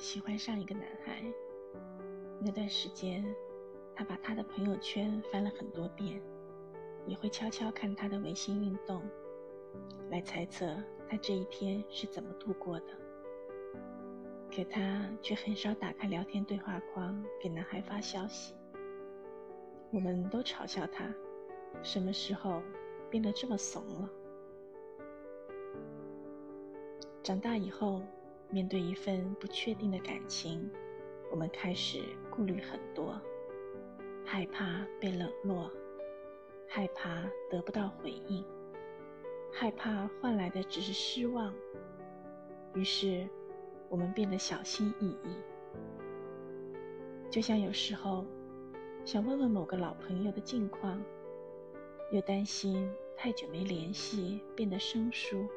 喜欢上一个男孩，那段时间，他把他的朋友圈翻了很多遍，也会悄悄看他的微信运动，来猜测他这一天是怎么度过的。可他却很少打开聊天对话框给男孩发消息。我们都嘲笑他，什么时候变得这么怂了？长大以后。面对一份不确定的感情，我们开始顾虑很多，害怕被冷落，害怕得不到回应，害怕换来的只是失望。于是，我们变得小心翼翼。就像有时候想问问某个老朋友的近况，又担心太久没联系变得生疏。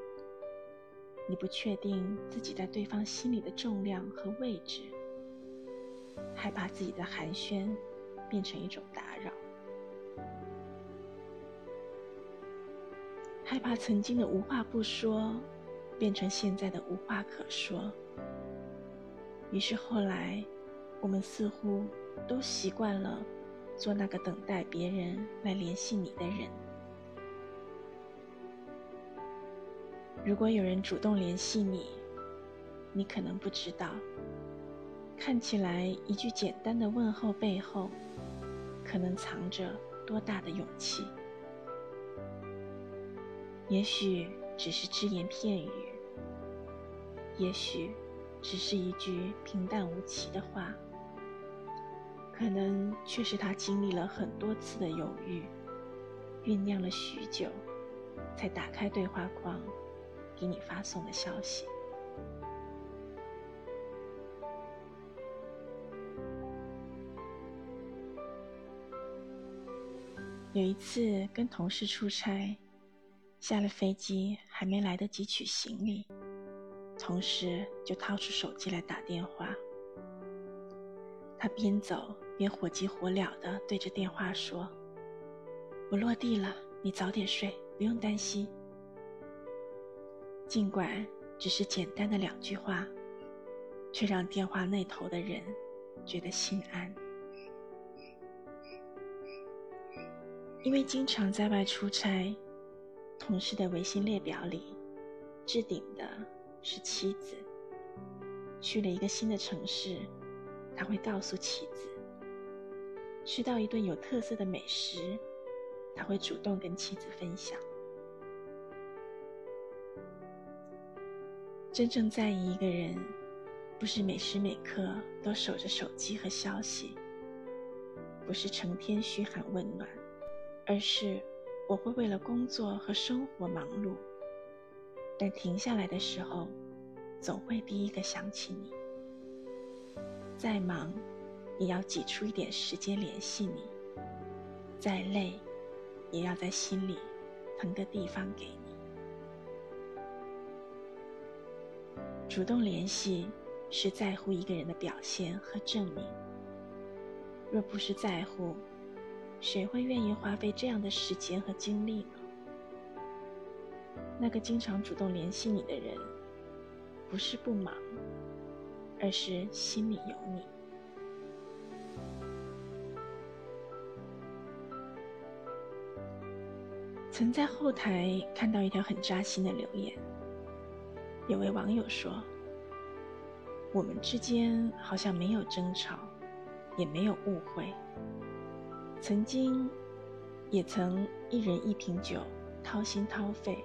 你不确定自己在对方心里的重量和位置，害怕自己的寒暄变成一种打扰，害怕曾经的无话不说变成现在的无话可说。于是后来，我们似乎都习惯了做那个等待别人来联系你的人。如果有人主动联系你，你可能不知道，看起来一句简单的问候背后，可能藏着多大的勇气。也许只是只言片语，也许只是一句平淡无奇的话，可能却是他经历了很多次的犹豫，酝酿了许久，才打开对话框。给你发送的消息。有一次跟同事出差，下了飞机还没来得及取行李，同事就掏出手机来打电话。他边走边火急火燎的对着电话说：“我落地了，你早点睡，不用担心。”尽管只是简单的两句话，却让电话那头的人觉得心安。因为经常在外出差，同事的微信列表里置顶的是妻子。去了一个新的城市，他会告诉妻子；吃到一顿有特色的美食，他会主动跟妻子分享。真正在意一个人，不是每时每刻都守着手机和消息，不是成天嘘寒问暖，而是我会为了工作和生活忙碌，但停下来的时候，总会第一个想起你。再忙，也要挤出一点时间联系你；再累，也要在心里腾个地方给你。主动联系是在乎一个人的表现和证明。若不是在乎，谁会愿意花费这样的时间和精力呢？那个经常主动联系你的人，不是不忙，而是心里有你。曾在后台看到一条很扎心的留言。有位网友说：“我们之间好像没有争吵，也没有误会。曾经，也曾一人一瓶酒掏心掏肺，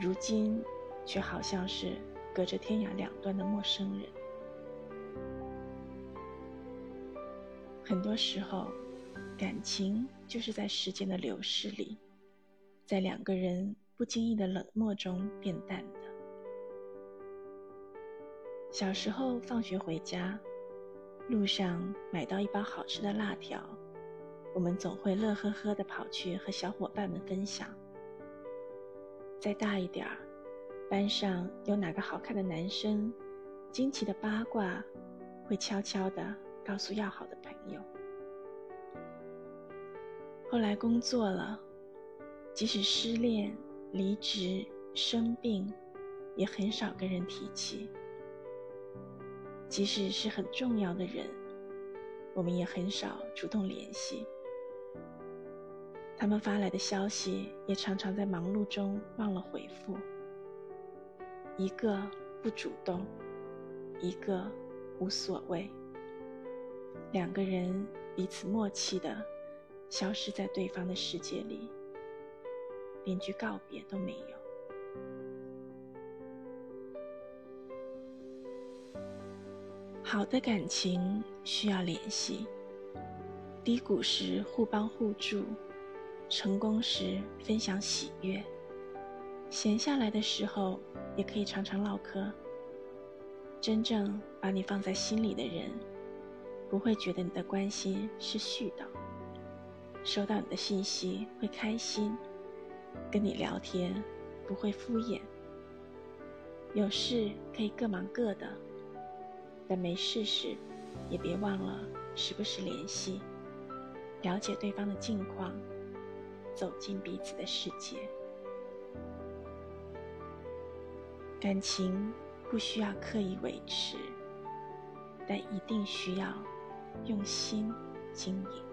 如今却好像是隔着天涯两端的陌生人。很多时候，感情就是在时间的流逝里，在两个人不经意的冷漠中变淡。”小时候放学回家，路上买到一包好吃的辣条，我们总会乐呵呵的跑去和小伙伴们分享。再大一点儿，班上有哪个好看的男生，惊奇的八卦，会悄悄的告诉要好的朋友。后来工作了，即使失恋、离职、生病，也很少跟人提起。即使是很重要的人，我们也很少主动联系。他们发来的消息，也常常在忙碌中忘了回复。一个不主动，一个无所谓，两个人彼此默契的消失在对方的世界里，连句告别都没有。好的感情需要联系，低谷时互帮互助。成功时分享喜悦，闲下来的时候也可以常常唠嗑。真正把你放在心里的人，不会觉得你的关心是絮叨，收到你的信息会开心，跟你聊天不会敷衍。有事可以各忙各的，但没事时也别忘了时不时联系，了解对方的近况。走进彼此的世界，感情不需要刻意维持，但一定需要用心经营。